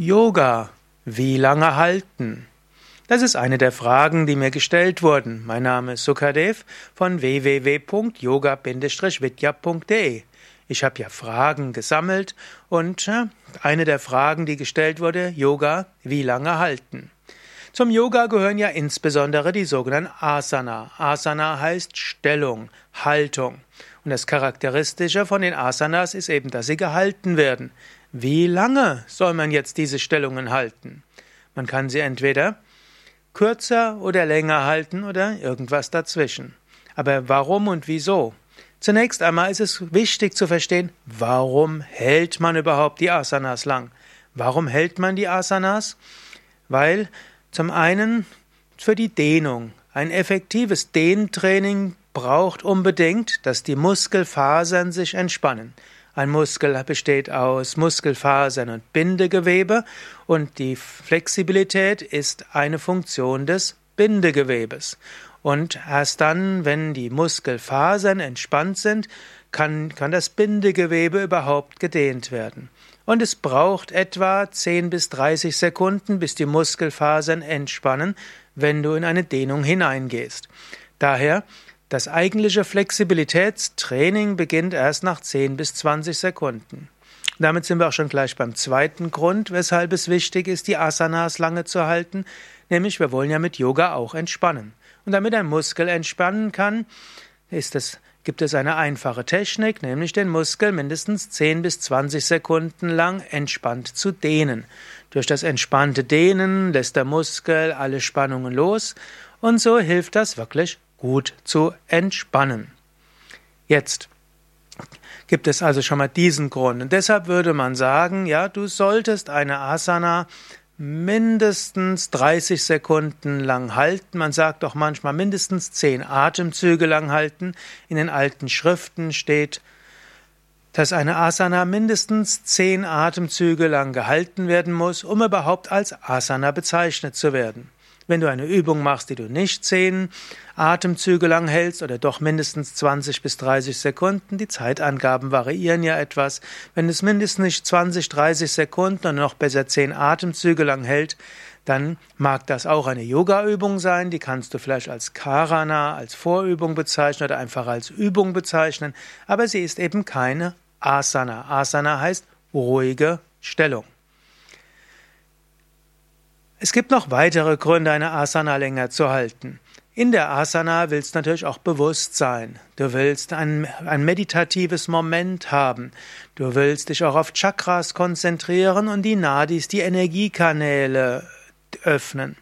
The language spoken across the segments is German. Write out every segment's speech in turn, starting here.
Yoga. Wie lange halten? Das ist eine der Fragen, die mir gestellt wurden. Mein Name ist Sukadev von www.yoga-vidya.de. Ich habe ja Fragen gesammelt und eine der Fragen, die gestellt wurde, Yoga, wie lange halten? Zum Yoga gehören ja insbesondere die sogenannten Asana. Asana heißt Stellung, Haltung. Und das Charakteristische von den Asanas ist eben, dass sie gehalten werden. Wie lange soll man jetzt diese Stellungen halten? Man kann sie entweder kürzer oder länger halten oder irgendwas dazwischen. Aber warum und wieso? Zunächst einmal ist es wichtig zu verstehen, warum hält man überhaupt die Asanas lang? Warum hält man die Asanas? Weil zum einen für die Dehnung. Ein effektives Dehntraining braucht unbedingt, dass die Muskelfasern sich entspannen. Ein Muskel besteht aus Muskelfasern und Bindegewebe und die Flexibilität ist eine Funktion des Bindegewebes. Und erst dann, wenn die Muskelfasern entspannt sind, kann, kann das Bindegewebe überhaupt gedehnt werden. Und es braucht etwa 10 bis 30 Sekunden, bis die Muskelfasern entspannen, wenn du in eine Dehnung hineingehst. Daher das eigentliche Flexibilitätstraining beginnt erst nach 10 bis 20 Sekunden. Damit sind wir auch schon gleich beim zweiten Grund, weshalb es wichtig ist, die Asanas lange zu halten, nämlich wir wollen ja mit Yoga auch entspannen. Und damit ein Muskel entspannen kann, es, gibt es eine einfache Technik, nämlich den Muskel mindestens 10 bis 20 Sekunden lang entspannt zu dehnen. Durch das entspannte Dehnen lässt der Muskel alle Spannungen los und so hilft das wirklich gut zu entspannen. Jetzt gibt es also schon mal diesen Grund. Und deshalb würde man sagen, ja, du solltest eine Asana mindestens 30 Sekunden lang halten. Man sagt auch manchmal mindestens 10 Atemzüge lang halten. In den alten Schriften steht, dass eine Asana mindestens 10 Atemzüge lang gehalten werden muss, um überhaupt als Asana bezeichnet zu werden. Wenn du eine Übung machst, die du nicht zehn Atemzüge lang hältst oder doch mindestens 20 bis 30 Sekunden, die Zeitangaben variieren ja etwas. Wenn es mindestens nicht 20, 30 Sekunden und noch besser zehn Atemzüge lang hält, dann mag das auch eine Yoga-Übung sein, die kannst du vielleicht als Karana, als Vorübung bezeichnen oder einfach als Übung bezeichnen, aber sie ist eben keine Asana. Asana heißt ruhige Stellung. Es gibt noch weitere Gründe, eine Asana länger zu halten. In der Asana willst du natürlich auch bewusst sein. Du willst ein, ein meditatives Moment haben. Du willst dich auch auf Chakras konzentrieren und die Nadis, die Energiekanäle öffnen.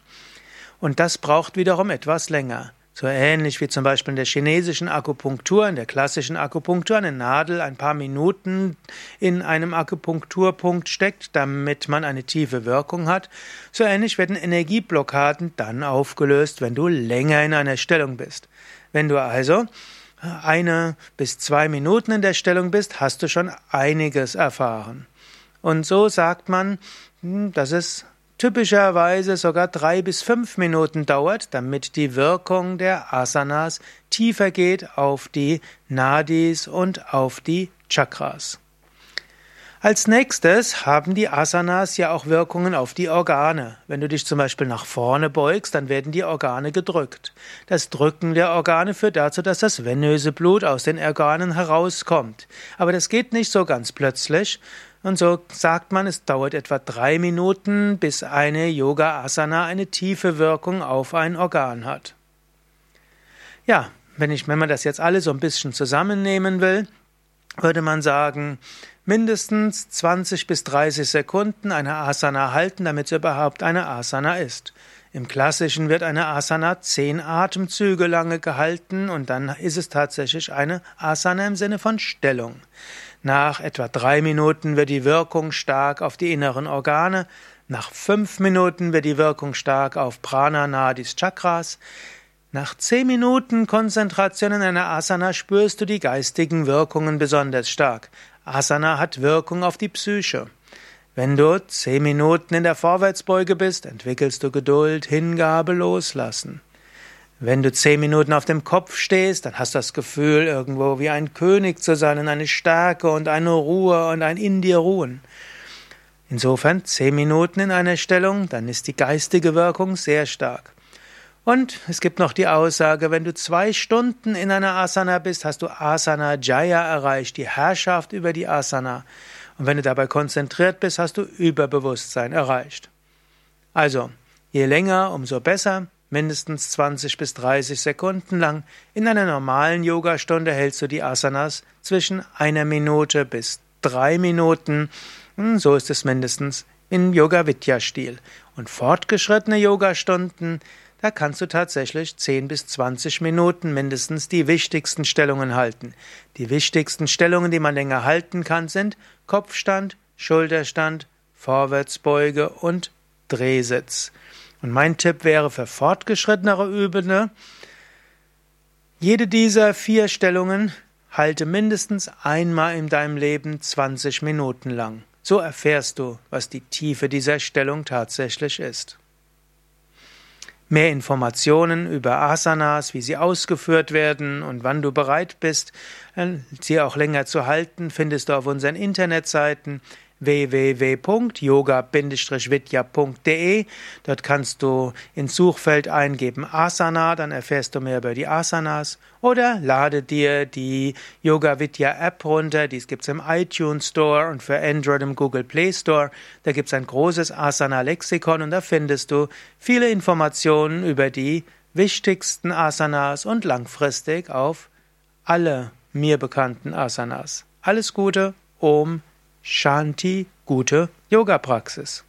Und das braucht wiederum etwas länger. So ähnlich wie zum Beispiel in der chinesischen Akupunktur, in der klassischen Akupunktur eine Nadel ein paar Minuten in einem Akupunkturpunkt steckt, damit man eine tiefe Wirkung hat. So ähnlich werden Energieblockaden dann aufgelöst, wenn du länger in einer Stellung bist. Wenn du also eine bis zwei Minuten in der Stellung bist, hast du schon einiges erfahren. Und so sagt man, hm, dass es typischerweise sogar drei bis fünf Minuten dauert, damit die Wirkung der Asanas tiefer geht auf die Nadis und auf die Chakras. Als nächstes haben die Asanas ja auch Wirkungen auf die Organe. Wenn du dich zum Beispiel nach vorne beugst, dann werden die Organe gedrückt. Das Drücken der Organe führt dazu, dass das venöse Blut aus den Organen herauskommt. Aber das geht nicht so ganz plötzlich, und so sagt man, es dauert etwa drei Minuten, bis eine Yoga Asana eine tiefe Wirkung auf ein Organ hat. Ja, wenn, ich, wenn man das jetzt alles so ein bisschen zusammennehmen will, würde man sagen, mindestens 20 bis 30 Sekunden eine Asana halten, damit es überhaupt eine Asana ist. Im Klassischen wird eine Asana zehn Atemzüge lange gehalten und dann ist es tatsächlich eine Asana im Sinne von Stellung. Nach etwa drei Minuten wird die Wirkung stark auf die inneren Organe. Nach fünf Minuten wird die Wirkung stark auf Prana, Nadis, Chakras. Nach zehn Minuten Konzentration in einer Asana spürst du die geistigen Wirkungen besonders stark. Asana hat Wirkung auf die Psyche. Wenn du zehn Minuten in der Vorwärtsbeuge bist, entwickelst du Geduld, Hingabe, Loslassen. Wenn du zehn Minuten auf dem Kopf stehst, dann hast du das Gefühl, irgendwo wie ein König zu sein und eine Stärke und eine Ruhe und ein in dir ruhen. Insofern zehn Minuten in einer Stellung, dann ist die geistige Wirkung sehr stark. Und es gibt noch die Aussage, wenn du zwei Stunden in einer Asana bist, hast du Asana Jaya erreicht, die Herrschaft über die Asana. Und wenn du dabei konzentriert bist, hast du Überbewusstsein erreicht. Also, je länger, umso besser, mindestens 20 bis 30 Sekunden lang. In einer normalen Yogastunde hältst du die Asanas zwischen einer Minute bis drei Minuten. Hm, so ist es mindestens im Yoga-Vidya-Stil. Und fortgeschrittene Yogastunden da kannst du tatsächlich 10 bis 20 Minuten mindestens die wichtigsten Stellungen halten. Die wichtigsten Stellungen, die man länger halten kann, sind Kopfstand, Schulterstand, Vorwärtsbeuge und Drehsitz. Und mein Tipp wäre für fortgeschrittenere Übende, jede dieser vier Stellungen halte mindestens einmal in deinem Leben 20 Minuten lang. So erfährst du, was die Tiefe dieser Stellung tatsächlich ist. Mehr Informationen über Asanas, wie sie ausgeführt werden und wann du bereit bist, äh, sie auch länger zu halten, findest du auf unseren Internetseiten www.yoga-vidya.de. Dort kannst du ins Suchfeld eingeben Asana, dann erfährst du mehr über die Asanas. Oder lade dir die Yoga Vidya App runter, dies gibt's im iTunes Store und für Android im Google Play Store. Da gibt's ein großes Asana-Lexikon und da findest du viele Informationen über die wichtigsten Asanas und langfristig auf alle mir bekannten Asanas. Alles Gute, Om Shanti, gute Yoga-Praxis.